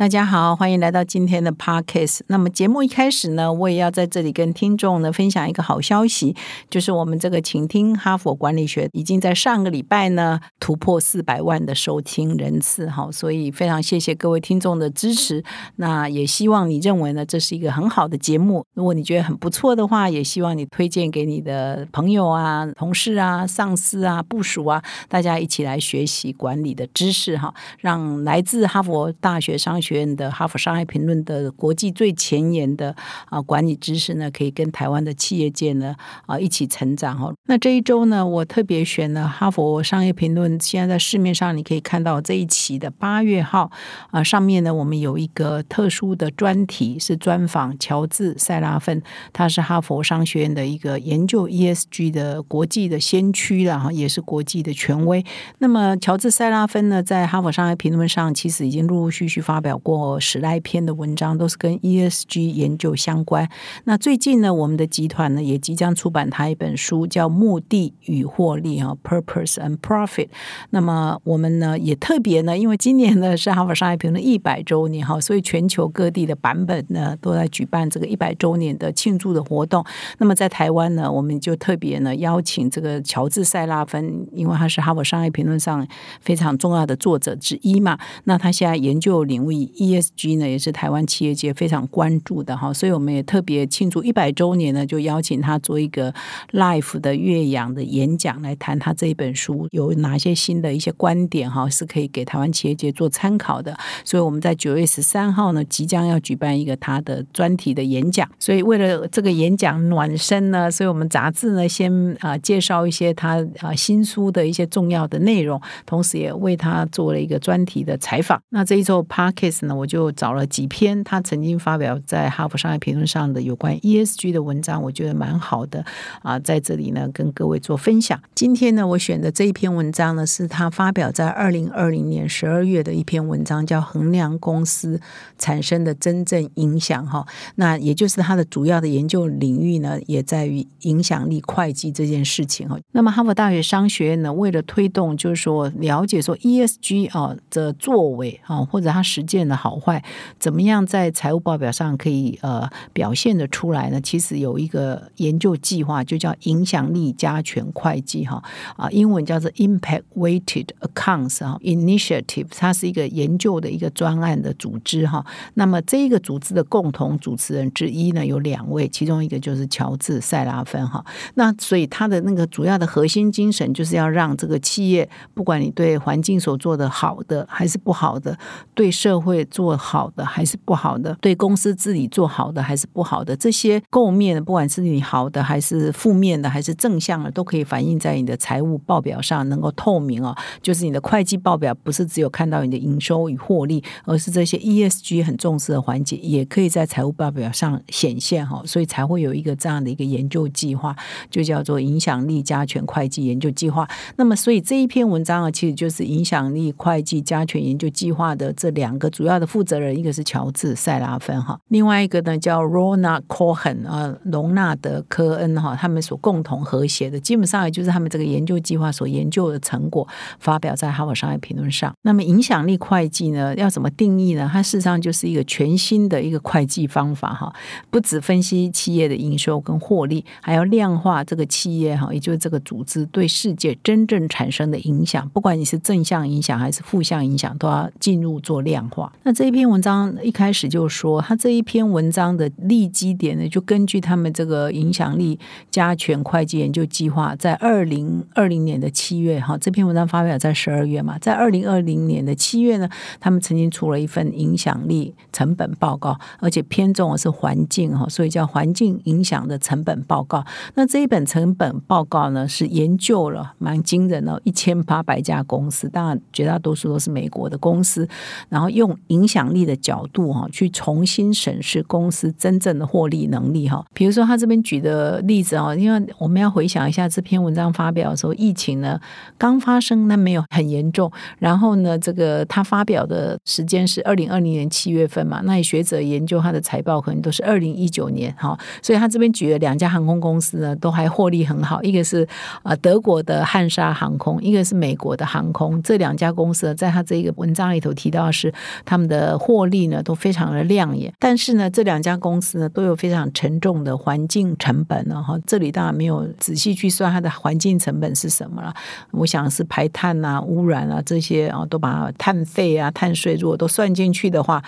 大家好，欢迎来到今天的 Podcast。那么节目一开始呢，我也要在这里跟听众呢分享一个好消息，就是我们这个请听哈佛管理学已经在上个礼拜呢突破四百万的收听人次，哈，所以非常谢谢各位听众的支持。那也希望你认为呢这是一个很好的节目，如果你觉得很不错的话，也希望你推荐给你的朋友啊、同事啊、上司啊、部属啊，大家一起来学习管理的知识，哈，让来自哈佛大学商学。学院的哈佛商业评论的国际最前沿的啊管理知识呢，可以跟台湾的企业界呢啊一起成长哈。那这一周呢，我特别选了哈佛商业评论，现在在市面上你可以看到这一期的八月号啊，上面呢我们有一个特殊的专题，是专访乔治塞拉芬，他是哈佛商学院的一个研究 ESG 的国际的先驱了哈，也是国际的权威。那么乔治塞拉芬呢，在哈佛商业评论上其实已经陆陆续续发表。过十来篇的文章都是跟 ESG 研究相关。那最近呢，我们的集团呢也即将出版他一本书，叫《目的与获利》啊，Purpose and Profit。那么我们呢也特别呢，因为今年呢是哈佛商业评论一百周年哈，所以全球各地的版本呢都在举办这个一百周年的庆祝的活动。那么在台湾呢，我们就特别呢邀请这个乔治塞拉芬，因为他是哈佛商业评论上非常重要的作者之一嘛。那他现在研究领域。ESG 呢也是台湾企业界非常关注的哈，所以我们也特别庆祝一百周年呢，就邀请他做一个 live 的岳阳的演讲，来谈他这一本书有哪些新的一些观点哈，是可以给台湾企业界做参考的。所以我们在九月十三号呢，即将要举办一个他的专题的演讲。所以为了这个演讲暖身呢，所以我们杂志呢先啊介绍一些他啊新书的一些重要的内容，同时也为他做了一个专题的采访。那这一周 park 我就找了几篇他曾经发表在《哈佛商业评论》上的有关 ESG 的文章，我觉得蛮好的啊，在这里呢跟各位做分享。今天呢，我选的这一篇文章呢，是他发表在二零二零年十二月的一篇文章，叫《衡量公司产生的真正影响》哈。那也就是他的主要的研究领域呢，也在于影响力会计这件事情哈。那么哈佛大学商学院呢，为了推动就是说了解说 ESG 啊的作为啊，或者他实践。的好坏怎么样在财务报表上可以呃表现的出来呢？其实有一个研究计划，就叫影响力加权会计哈啊，英文叫做 Impact Weighted Accounts 哈 Initiative，它是一个研究的一个专案的组织哈。那么这一个组织的共同主持人之一呢有两位，其中一个就是乔治塞拉芬哈。那所以他的那个主要的核心精神就是要让这个企业，不管你对环境所做的好的还是不好的，对社会。会做好的还是不好的，对公司治理做好的还是不好的，这些构面的，不管是你好的还是负面的，还是正向的，都可以反映在你的财务报表上，能够透明哦。就是你的会计报表不是只有看到你的营收与获利，而是这些 ESG 很重视的环节，也可以在财务报表上显现哈。所以才会有一个这样的一个研究计划，就叫做影响力加权会计研究计划。那么，所以这一篇文章啊，其实就是影响力会计加权研究计划的这两个主要。的负责人一个是乔治塞拉芬哈，另外一个呢叫 Rona Cohen 啊，隆纳德科恩哈，他们所共同和谐的，基本上也就是他们这个研究计划所研究的成果，发表在《哈佛商业评论》上。那么影响力会计呢，要怎么定义呢？它事实上就是一个全新的一个会计方法哈，不只分析企业的营收跟获利，还要量化这个企业哈，也就是这个组织对世界真正产生的影响，不管你是正向影响还是负向影响，都要进入做量化。那这一篇文章一开始就说，他这一篇文章的立基点呢，就根据他们这个影响力加权会计研究计划，在二零二零年的七月，哈，这篇文章发表在十二月嘛，在二零二零年的七月呢，他们曾经出了一份影响力成本报告，而且偏重的是环境哈，所以叫环境影响的成本报告。那这一本成本报告呢，是研究了蛮惊人的，一千八百家公司，当然绝大多数都是美国的公司，然后用影响力的角度哈，去重新审视公司真正的获利能力哈。比如说他这边举的例子啊，因为我们要回想一下这篇文章发表的时候，疫情呢刚发生，那没有很严重。然后呢，这个他发表的时间是二零二零年七月份嘛，那学者研究他的财报可能都是二零一九年哈，所以他这边举了两家航空公司呢，都还获利很好，一个是啊德国的汉莎航空，一个是美国的航空，这两家公司呢在他这个文章里头提到是他们的获利呢都非常的亮眼，但是呢这两家公司呢都有非常沉重的环境成本呢哈，这里当然没有仔细去算它的环境成本是什么了，我想是排碳啊、污染啊这些啊都把碳费啊、碳税如果都算进去的话。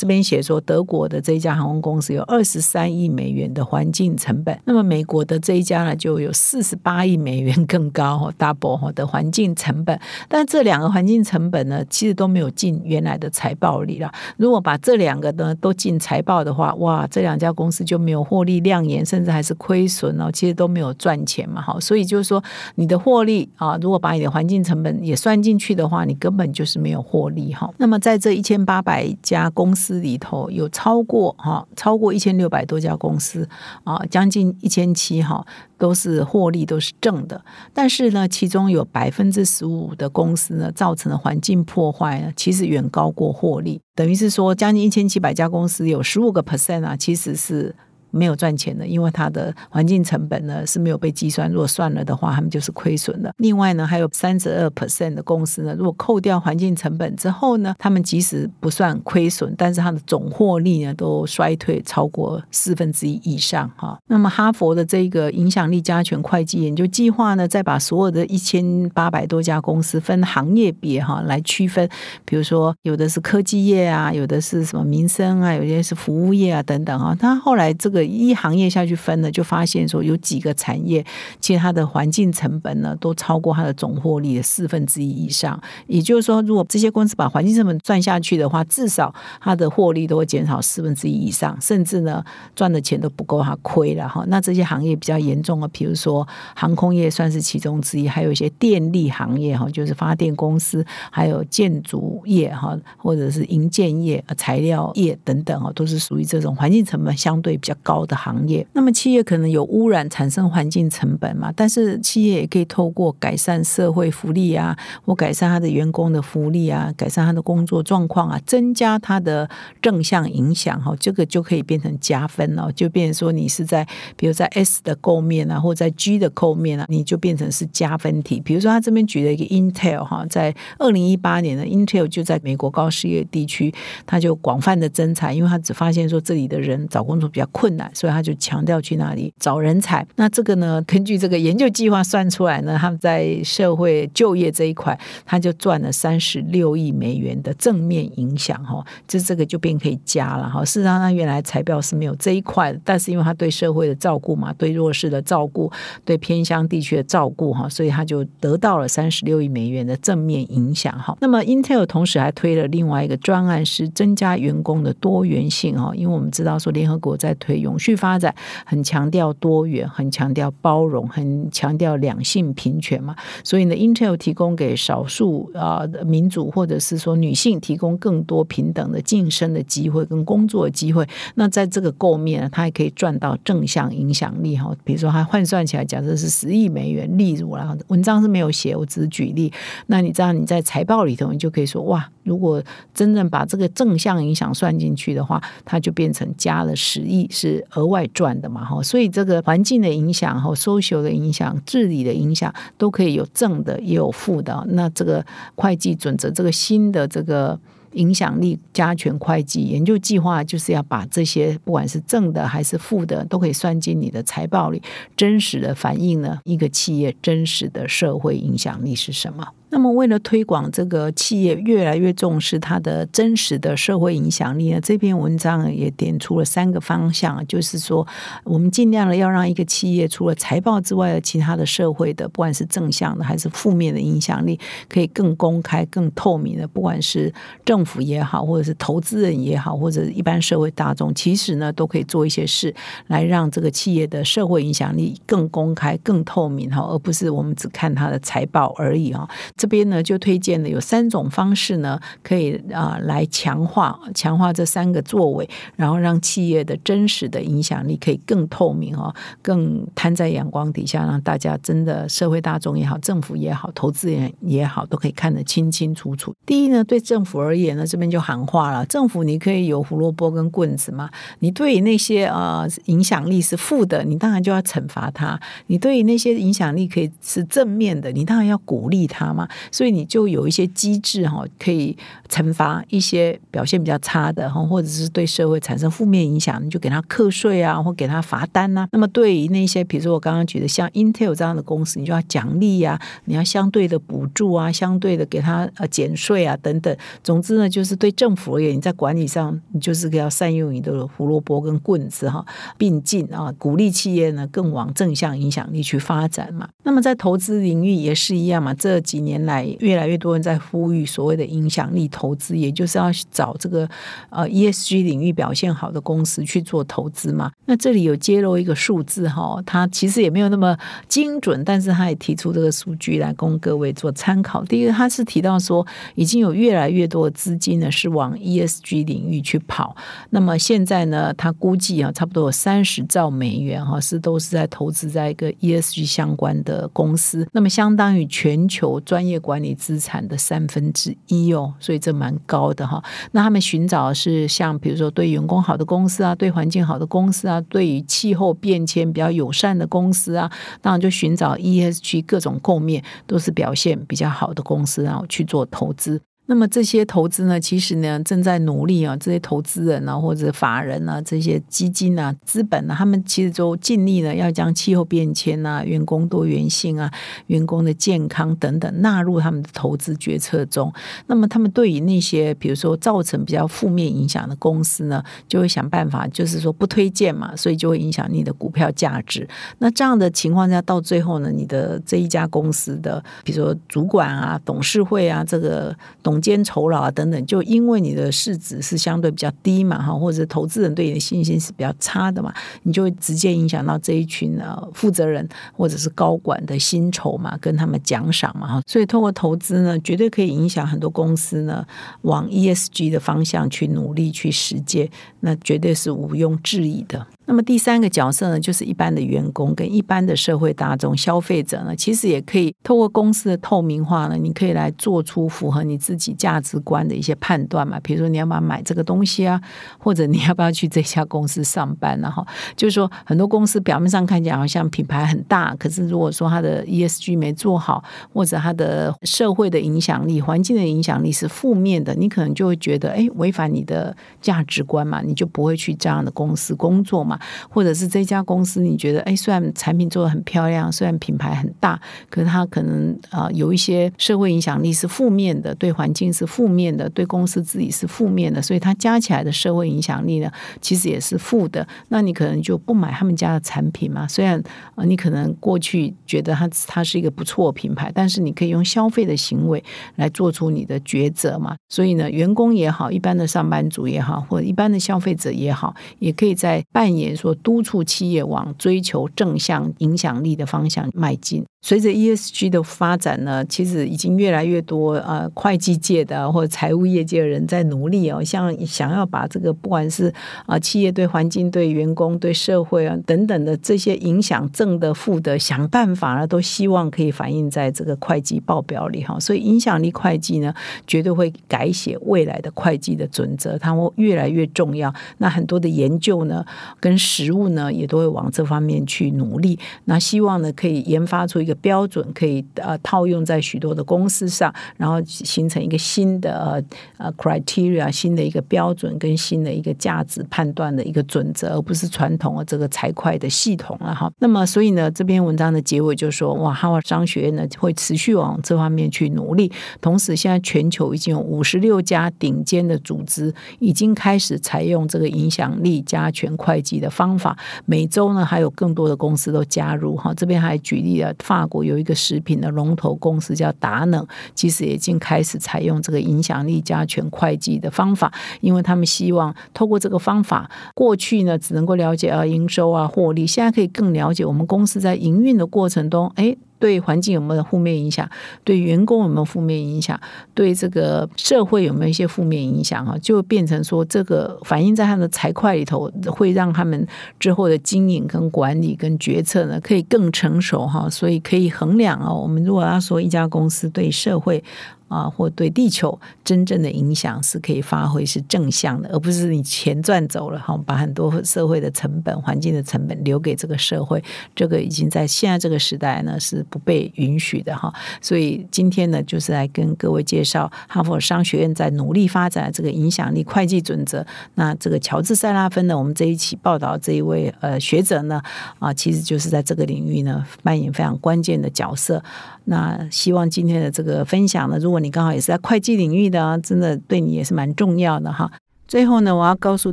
这边写说，德国的这一家航空公司有二十三亿美元的环境成本，那么美国的这一家呢，就有四十八亿美元更高，double 的环境成本。但这两个环境成本呢，其实都没有进原来的财报里了。如果把这两个呢都进财报的话，哇，这两家公司就没有获利亮眼，甚至还是亏损哦，其实都没有赚钱嘛，哈。所以就是说，你的获利啊，如果把你的环境成本也算进去的话，你根本就是没有获利哈。那么在这一千八百家公司。里头有超过哈，超过一千六百多家公司啊，将近一千七哈，都是获利都是正的。但是呢，其中有百分之十五的公司呢，造成的环境破坏呢，其实远高过获利。等于是说，将近一千七百家公司有十五个 percent 啊，其实是。没有赚钱的，因为它的环境成本呢是没有被计算。如果算了的话，他们就是亏损的。另外呢，还有三十二 percent 的公司呢，如果扣掉环境成本之后呢，他们即使不算亏损，但是它的总获利呢都衰退超过四分之一以上哈。那么哈佛的这个影响力加权会计研究计划呢，再把所有的一千八百多家公司分行业别哈来区分，比如说有的是科技业啊，有的是什么民生啊，有些是服务业啊等等啊。他后来这个。一行业下去分呢，就发现说有几个产业，其实它的环境成本呢都超过它的总获利的四分之一以上。也就是说，如果这些公司把环境成本赚下去的话，至少它的获利都会减少四分之一以上，甚至呢赚的钱都不够它亏了哈。那这些行业比较严重啊，比如说航空业算是其中之一，还有一些电力行业哈，就是发电公司，还有建筑业哈，或者是营建业、材料业等等啊，都是属于这种环境成本相对比较高。高的行业，那么企业可能有污染产生环境成本嘛？但是企业也可以透过改善社会福利啊，或改善他的员工的福利啊，改善他的工作状况啊，增加他的正向影响哈，这个就可以变成加分了，就变成说你是在比如在 S 的构面啊，或在 G 的构面啊，你就变成是加分题。比如说他这边举了一个 Intel 哈，在二零一八年的 Intel 就在美国高失业地区，他就广泛的增产，因为他只发现说这里的人找工作比较困难。所以他就强调去那里找人才。那这个呢，根据这个研究计划算出来呢，他们在社会就业这一块，他就赚了三十六亿美元的正面影响哈。就这个就变可以加了哈。事实上，他原来财报是没有这一块的，但是因为他对社会的照顾嘛，对弱势的照顾，对偏乡地区的照顾哈，所以他就得到了三十六亿美元的正面影响哈。那么，Intel 同时还推了另外一个专案，是增加员工的多元性哈。因为我们知道说，联合国在推用。永续发展很强调多元，很强调包容，很强调两性平权嘛。所以呢，Intel 提供给少数啊民主或者是说女性提供更多平等的晋升的机会跟工作机会。那在这个构面，它还可以赚到正向影响力哈。比如说，它换算起来，假设是十亿美元例如然后文章是没有写，我只是举例。那你知道你在财报里头，你就可以说哇，如果真正把这个正向影响算进去的话，它就变成加了十亿是。额外赚的嘛哈，所以这个环境的影响和 social 的影响、治理的影响都可以有正的，也有负的。那这个会计准则，这个新的这个影响力加权会计研究计划，就是要把这些不管是正的还是负的，都可以算进你的财报里，真实的反映呢一个企业真实的社会影响力是什么。那么，为了推广这个企业越来越重视它的真实的社会影响力呢，这篇文章也点出了三个方向，就是说，我们尽量的要让一个企业除了财报之外的其他的社会的，不管是正向的还是负面的影响力，可以更公开、更透明的。不管是政府也好，或者是投资人也好，或者一般社会大众，其实呢，都可以做一些事来让这个企业的社会影响力更公开、更透明哈，而不是我们只看它的财报而已哈。这边呢就推荐了有三种方式呢，可以啊来强化强化这三个作为，然后让企业的真实的影响力可以更透明哦，更摊在阳光底下，让大家真的社会大众也好，政府也好，投资人也好，都可以看得清清楚楚。第一呢，对政府而言呢，这边就喊话了：政府你可以有胡萝卜跟棍子嘛，你对那些呃影响力是负的，你当然就要惩罚他；你对那些影响力可以是正面的，你当然要鼓励他嘛。所以你就有一些机制哈，可以惩罚一些表现比较差的哈，或者是对社会产生负面影响，你就给他课税啊，或给他罚单呐。那么对于那些比如说我刚刚举的像 Intel 这样的公司，你就要奖励呀，你要相对的补助啊，相对的给他呃减税啊等等。总之呢，就是对政府而言，你在管理上你就是要善用你的胡萝卜跟棍子哈并进啊，鼓励企业呢更往正向影响力去发展嘛。那么在投资领域也是一样嘛，这几年。来越来越多人在呼吁所谓的影响力投资，也就是要找这个呃 ESG 领域表现好的公司去做投资嘛。那这里有揭露一个数字哈，它其实也没有那么精准，但是他也提出这个数据来供各位做参考。第一个，他是提到说，已经有越来越多的资金呢是往 ESG 领域去跑。那么现在呢，他估计啊，差不多有三十兆美元哈，是都是在投资在一个 ESG 相关的公司。那么相当于全球专业。业管理资产的三分之一哦，所以这蛮高的哈。那他们寻找是像比如说对员工好的公司啊，对环境好的公司啊，对于气候变迁比较友善的公司啊，当然就寻找 ESG 各种共面都是表现比较好的公司，然后去做投资。那么这些投资呢，其实呢正在努力啊，这些投资人啊或者法人啊，这些基金啊、资本啊，他们其实都尽力呢，要将气候变迁啊、员工多元性啊、员工的健康等等纳入他们的投资决策中。那么他们对于那些比如说造成比较负面影响的公司呢，就会想办法，就是说不推荐嘛，所以就会影响你的股票价值。那这样的情况下，到最后呢，你的这一家公司的，比如说主管啊、董事会啊，这个董间酬劳啊等等，就因为你的市值是相对比较低嘛哈，或者投资人对你的信心是比较差的嘛，你就会直接影响到这一群呃负责人或者是高管的薪酬嘛，跟他们奖赏嘛哈。所以通过投资呢，绝对可以影响很多公司呢往 ESG 的方向去努力去实践，那绝对是毋庸置疑的。那么第三个角色呢，就是一般的员工跟一般的社会大众消费者呢，其实也可以透过公司的透明化呢，你可以来做出符合你自己价值观的一些判断嘛。比如说你要不要买这个东西啊，或者你要不要去这家公司上班然后 就是说很多公司表面上看起来好像品牌很大，可是如果说它的 ESG 没做好，或者它的社会的影响力、环境的影响力是负面的，你可能就会觉得哎，违反你的价值观嘛，你就不会去这样的公司工作嘛。或者是这家公司，你觉得哎，虽然产品做的很漂亮，虽然品牌很大，可是它可能啊有一些社会影响力是负面的，对环境是负面的，对公司自己是负面的，所以它加起来的社会影响力呢，其实也是负的。那你可能就不买他们家的产品嘛？虽然啊，你可能过去觉得它它是一个不错品牌，但是你可以用消费的行为来做出你的抉择嘛。所以呢，员工也好，一般的上班族也好，或者一般的消费者也好，也可以在扮演。说督促企业往追求正向影响力的方向迈进。随着 ESG 的发展呢，其实已经越来越多呃会计界的或者财务业界的人在努力哦，像想要把这个不管是啊企业对环境、对员工、对社会啊等等的这些影响正的、负的，想办法呢，都希望可以反映在这个会计报表里哈。所以影响力会计呢，绝对会改写未来的会计的准则，它会越来越重要。那很多的研究呢，跟实物呢，也都会往这方面去努力。那希望呢，可以研发出一个标准，可以呃套用在许多的公司上，然后形成一个新的呃 criteria，新的一个标准跟新的一个价值判断的一个准则，而不是传统的这个财会的系统了哈。那么，所以呢，这篇文章的结尾就说，哇，哈佛商学院呢会持续往这方面去努力。同时，现在全球已经有五十六家顶尖的组织已经开始采用这个影响力加权会计的方法。每周呢，还有更多的公司都加入哈。这边还举例了，法国有一个食品的龙头公司叫达能，其实已经开始采用这个影响力加权会计的方法，因为他们希望透过这个方法，过去呢只能够了解啊营收啊获利，现在可以更了解我们公司在营运的过程中，哎。对环境有没有负面影响？对员工有没有负面影响？对这个社会有没有一些负面影响？哈，就变成说这个反映在他的财会里头，会让他们之后的经营跟管理跟决策呢，可以更成熟哈。所以可以衡量哦。我们如果要说一家公司对社会。啊，或对地球真正的影响是可以发挥是正向的，而不是你钱赚走了哈，把很多社会的成本、环境的成本留给这个社会，这个已经在现在这个时代呢是不被允许的哈。所以今天呢，就是来跟各位介绍哈佛商学院在努力发展这个影响力会计准则。那这个乔治·塞拉芬呢，我们这一期报道这一位呃学者呢，啊，其实就是在这个领域呢扮演非常关键的角色。那希望今天的这个分享呢，如果你刚好也是在会计领域的，真的对你也是蛮重要的哈。最后呢，我要告诉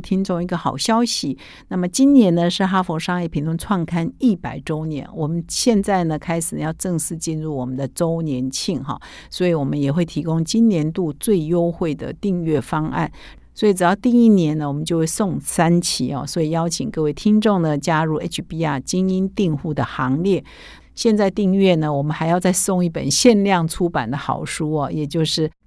听众一个好消息。那么今年呢是哈佛商业评论创刊一百周年，我们现在呢开始要正式进入我们的周年庆哈，所以我们也会提供今年度最优惠的订阅方案。所以只要订一年呢，我们就会送三期哦。所以邀请各位听众呢加入 HBR 精英订户的行列。现在订阅呢，我们还要再送一本限量出版的好书哦，也就是